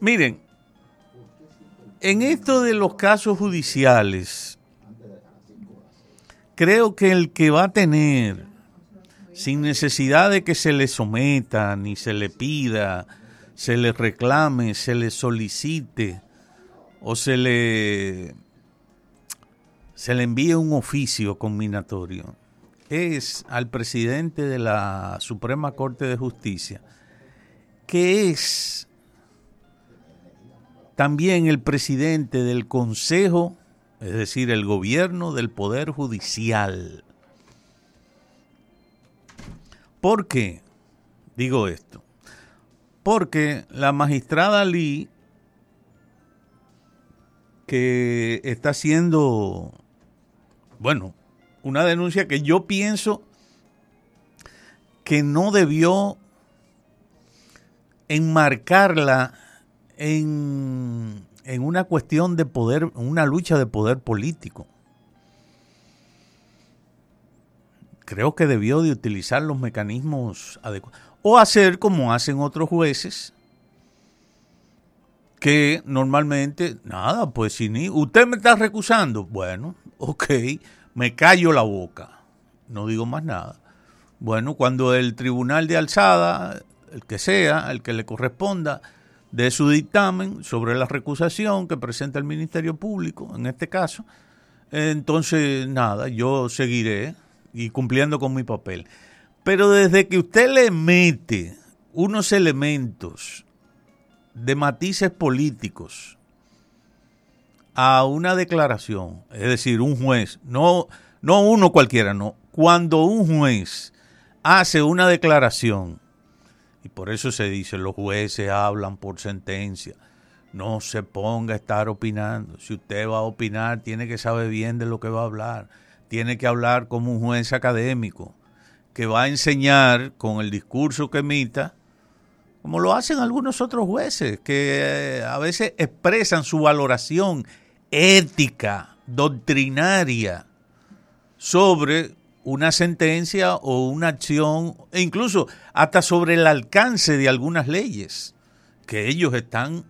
Miren, en esto de los casos judiciales, creo que el que va a tener, sin necesidad de que se le someta, ni se le pida, se le reclame, se le solicite o se le se le envíe un oficio combinatorio es al presidente de la Suprema Corte de Justicia, que es también el presidente del Consejo, es decir, el gobierno del Poder Judicial. ¿Por qué digo esto? Porque la magistrada Lee, que está haciendo, bueno, una denuncia que yo pienso que no debió enmarcarla en, en una cuestión de poder, una lucha de poder político. Creo que debió de utilizar los mecanismos adecuados. O hacer como hacen otros jueces, que normalmente, nada, pues si ni, usted me está recusando, bueno, ok, me callo la boca, no digo más nada. Bueno, cuando el tribunal de alzada, el que sea, el que le corresponda, de su dictamen sobre la recusación que presenta el Ministerio Público, en este caso, entonces nada, yo seguiré y cumpliendo con mi papel. Pero desde que usted le mete unos elementos de matices políticos a una declaración, es decir, un juez, no, no uno cualquiera, no, cuando un juez hace una declaración, y por eso se dice, los jueces hablan por sentencia, no se ponga a estar opinando, si usted va a opinar, tiene que saber bien de lo que va a hablar, tiene que hablar como un juez académico, que va a enseñar con el discurso que emita, como lo hacen algunos otros jueces, que eh, a veces expresan su valoración ética, doctrinaria, sobre una sentencia o una acción, e incluso hasta sobre el alcance de algunas leyes que ellos están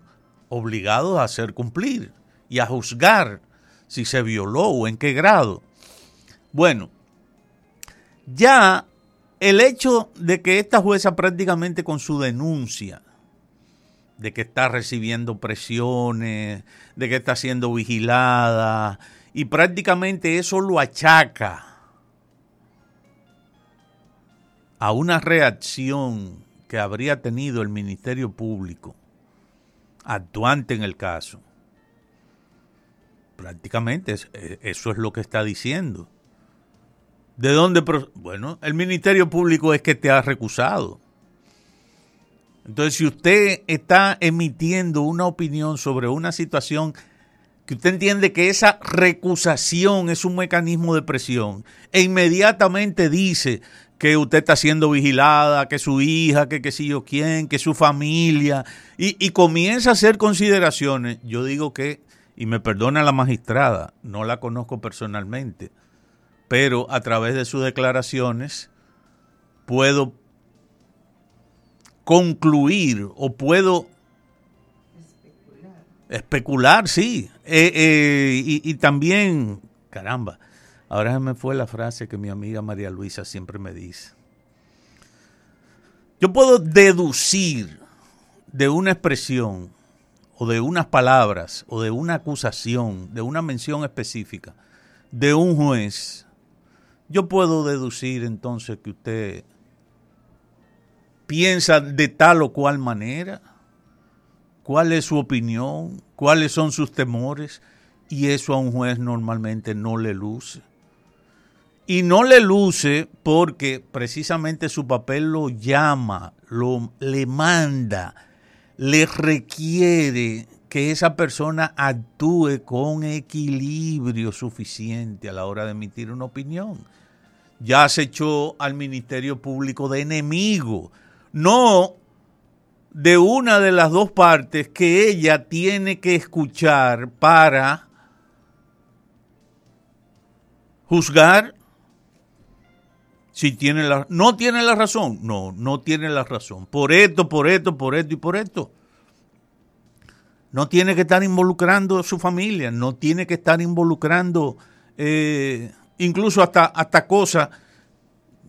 obligados a hacer cumplir y a juzgar si se violó o en qué grado. Bueno, ya el hecho de que esta jueza prácticamente con su denuncia de que está recibiendo presiones, de que está siendo vigilada, y prácticamente eso lo achaca a una reacción que habría tenido el Ministerio Público actuante en el caso. Prácticamente eh, eso es lo que está diciendo. ¿De dónde? Bueno, el Ministerio Público es que te ha recusado. Entonces, si usted está emitiendo una opinión sobre una situación que usted entiende que esa recusación es un mecanismo de presión e inmediatamente dice que usted está siendo vigilada, que su hija, que qué sé yo quién, que su familia, y, comienza a hacer consideraciones, yo digo que, y me perdona la magistrada, no la conozco personalmente, pero a través de sus declaraciones puedo concluir o puedo especular, especular sí. Eh, eh, y, y, también, caramba, ahora me fue la frase que mi amiga María Luisa siempre me dice. Yo puedo deducir de una expresión o de unas palabras o de una acusación, de una mención específica de un juez, yo puedo deducir entonces que usted piensa de tal o cual manera, cuál es su opinión, cuáles son sus temores, y eso a un juez normalmente no le luce. Y no le luce porque precisamente su papel lo llama, lo, le manda, le requiere que esa persona actúe con equilibrio suficiente a la hora de emitir una opinión. Ya se echó al Ministerio Público de enemigo no de una de las dos partes que ella tiene que escuchar para juzgar si tiene la no tiene la razón, no, no tiene la razón. Por esto, por esto, por esto y por esto. no tiene que estar involucrando a su familia, no tiene que estar involucrando eh, incluso hasta, hasta cosas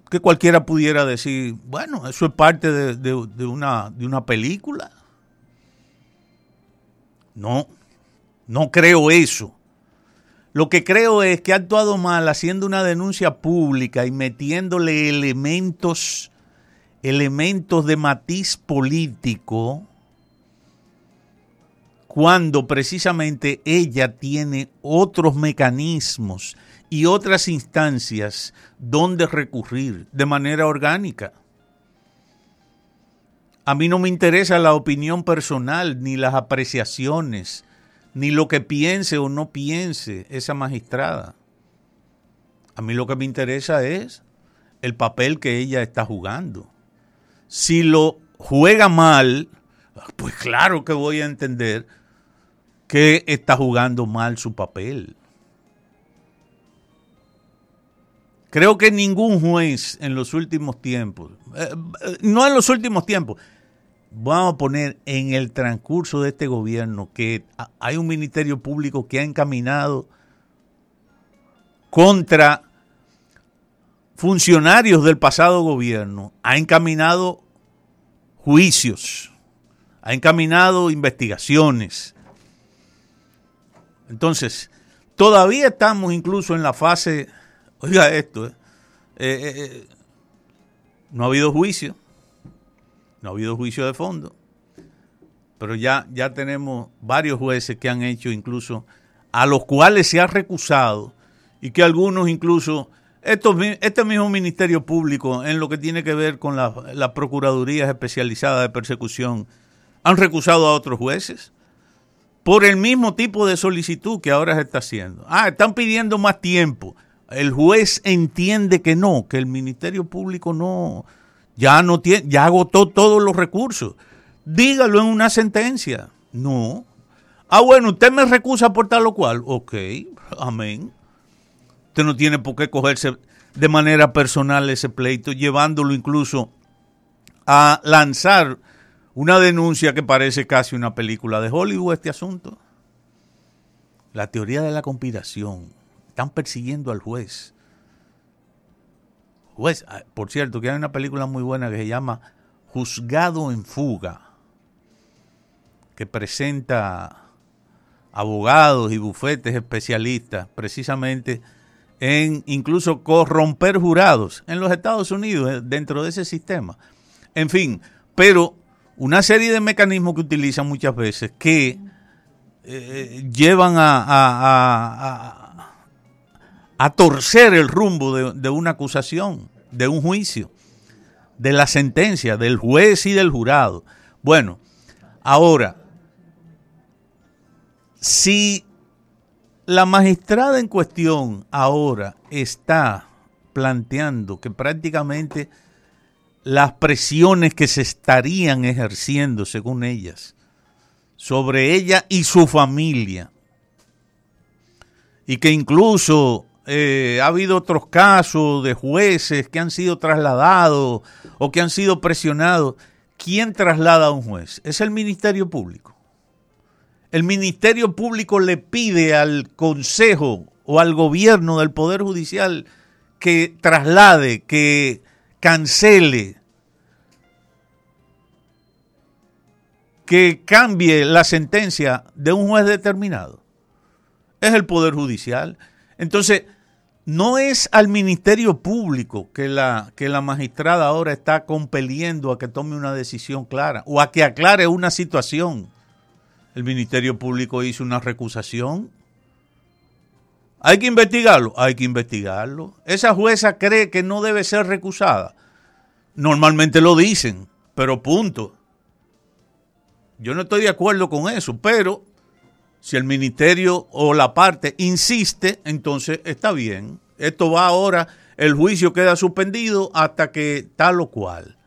que cualquiera pudiera decir, bueno, eso es parte de, una, de una película. No, no creo eso. Lo que creo es que ha actuado mal haciendo una denuncia pública y metiéndole elementos, elementos de matiz político cuando precisamente ella tiene otros mecanismos y otras instancias donde recurrir de manera orgánica. A mí no me interesa la opinión personal, ni las apreciaciones, ni lo que piense o no piense esa magistrada. A mí lo que me interesa es el papel que ella está jugando. Si lo juega mal, pues claro que voy a entender que está jugando mal su papel. Creo que ningún juez en los últimos tiempos, eh, eh, no en los últimos tiempos, vamos a poner en el transcurso de este gobierno que hay un ministerio público que ha encaminado contra funcionarios del pasado gobierno, ha encaminado juicios, ha encaminado investigaciones, entonces, todavía estamos incluso en la fase, oiga esto, eh, eh, eh, no ha habido juicio, no ha habido juicio de fondo, pero ya, ya tenemos varios jueces que han hecho incluso, a los cuales se ha recusado y que algunos incluso, estos, este mismo Ministerio Público, en lo que tiene que ver con las la Procuradurías Especializadas de Persecución, han recusado a otros jueces por el mismo tipo de solicitud que ahora se está haciendo. Ah, están pidiendo más tiempo. El juez entiende que no, que el Ministerio Público no, ya no tiene, ya agotó todos los recursos. Dígalo en una sentencia. No. Ah, bueno, usted me recusa por tal o cual. Ok, amén. Usted no tiene por qué cogerse de manera personal ese pleito, llevándolo incluso a lanzar una denuncia que parece casi una película de Hollywood este asunto. La teoría de la conspiración. Están persiguiendo al juez. Juez, ah, por cierto, que hay una película muy buena que se llama Juzgado en fuga, que presenta abogados y bufetes especialistas precisamente en incluso corromper jurados en los Estados Unidos eh, dentro de ese sistema. En fin, pero una serie de mecanismos que utilizan muchas veces que eh, llevan a, torcer el rumbo de una acusación, de un juicio, de la sentencia, del juez y del jurado. Bueno, ahora, si la magistrada en cuestión ahora está planteando que prácticamente las presiones que se estarían ejerciendo, según ellas, sobre ella y su familia. Y que incluso eh, ha habido otros casos de jueces que han sido trasladados o que han sido presionados. ¿Quién traslada a un juez? Es el Ministerio Público. El Ministerio Público le pide al Consejo o al gobierno del Poder Judicial que traslade, que cancele, que cambie la sentencia de un juez determinado. Es el Poder Judicial. Entonces, no es al Ministerio Público que la, que la magistrada ahora está compeliendo a que tome una decisión clara o a que aclare una situación. El Ministerio Público hizo una recusación hay que investigarlo, hay que investigarlo. Esa jueza cree que no debe ser recusada. Normalmente lo dicen, pero punto. Yo no estoy de acuerdo con eso, pero si el ministerio o la parte insiste, entonces está bien. Esto va ahora, el juicio queda suspendido hasta que tal o cual.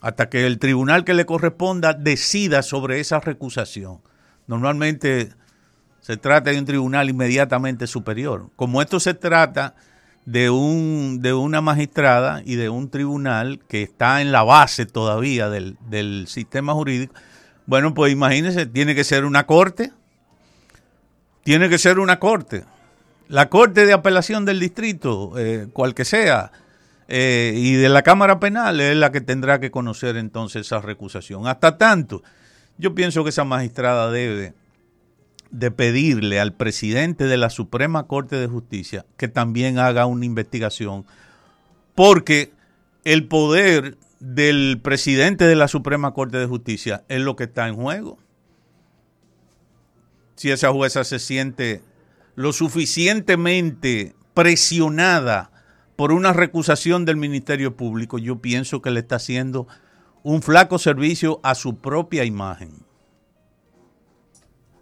Hasta que el tribunal que le corresponda decida sobre esa recusación. Normalmente se trata de un tribunal inmediatamente superior. Como esto se trata de, un, de una magistrada y de un tribunal que está en la base todavía del, del sistema jurídico, Bueno, pues imagínense, tiene que ser una corte. Tiene que ser una corte. La corte de apelación del distrito, eh, cual que sea, eh, y de la Cámara Penal es la que tendrá que conocer entonces esa recusación. Hasta tanto, yo pienso que esa magistrada debe de pedirle al presidente de la Suprema Corte de Justicia que también haga una investigación, porque el poder del presidente de la Suprema Corte de Justicia es lo que está en juego. Si esa jueza se siente lo suficientemente presionada por una recusación del Ministerio Público, yo pienso que le está haciendo un flaco servicio a su propia imagen.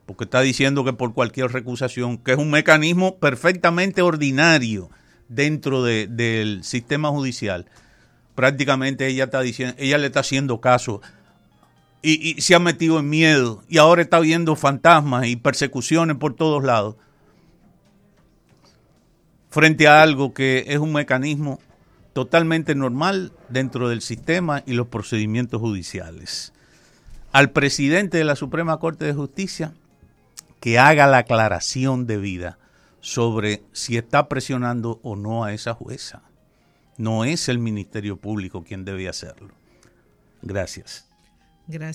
Porque está diciendo que por cualquier recusación, que es un mecanismo perfectamente ordinario dentro del sistema judicial, prácticamente ella está diciendo, ella le está haciendo caso y, se ha metido en miedo y ahora está viendo fantasmas y persecuciones por todos lados frente a algo que es un mecanismo totalmente normal dentro del sistema y los procedimientos judiciales. Al presidente de la Suprema Corte de Justicia que haga la aclaración debida sobre si está presionando o no a esa jueza. No es el Ministerio Público quien debe hacerlo. Gracias. Gracias.